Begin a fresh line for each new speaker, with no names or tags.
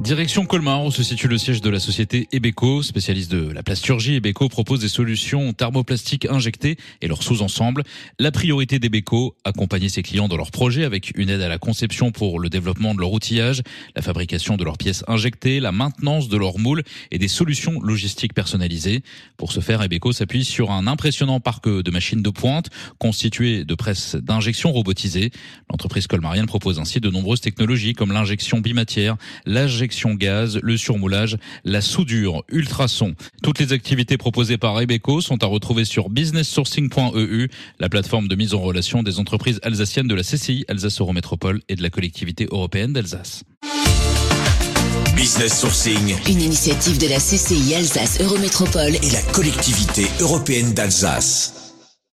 Direction Colmar, où se situe le siège de la société Ebeco, spécialiste de la plasturgie. Ebeco propose des solutions thermoplastiques injectées et leurs sous-ensembles. La priorité d'Ebeco, accompagner ses clients dans leurs projets avec une aide à la conception pour le développement de leur outillage, la fabrication de leurs pièces injectées, la maintenance de leurs moules et des solutions logistiques personnalisées. Pour ce faire, Ebeco s'appuie sur un impressionnant parc de machines de pointe constitué de presses d'injection robotisées. L'entreprise colmarienne propose ainsi de nombreuses technologies comme l'injection bimatière, l'injection gaz, le surmoulage, la soudure, ultrason. Toutes les activités proposées par Ebeco sont à retrouver sur businesssourcing.eu, la plateforme de mise en relation des entreprises alsaciennes de la CCI Alsace Eurométropole et de la collectivité européenne d'Alsace.
Business Sourcing,
une initiative de la CCI Alsace Eurométropole
et la collectivité européenne d'Alsace.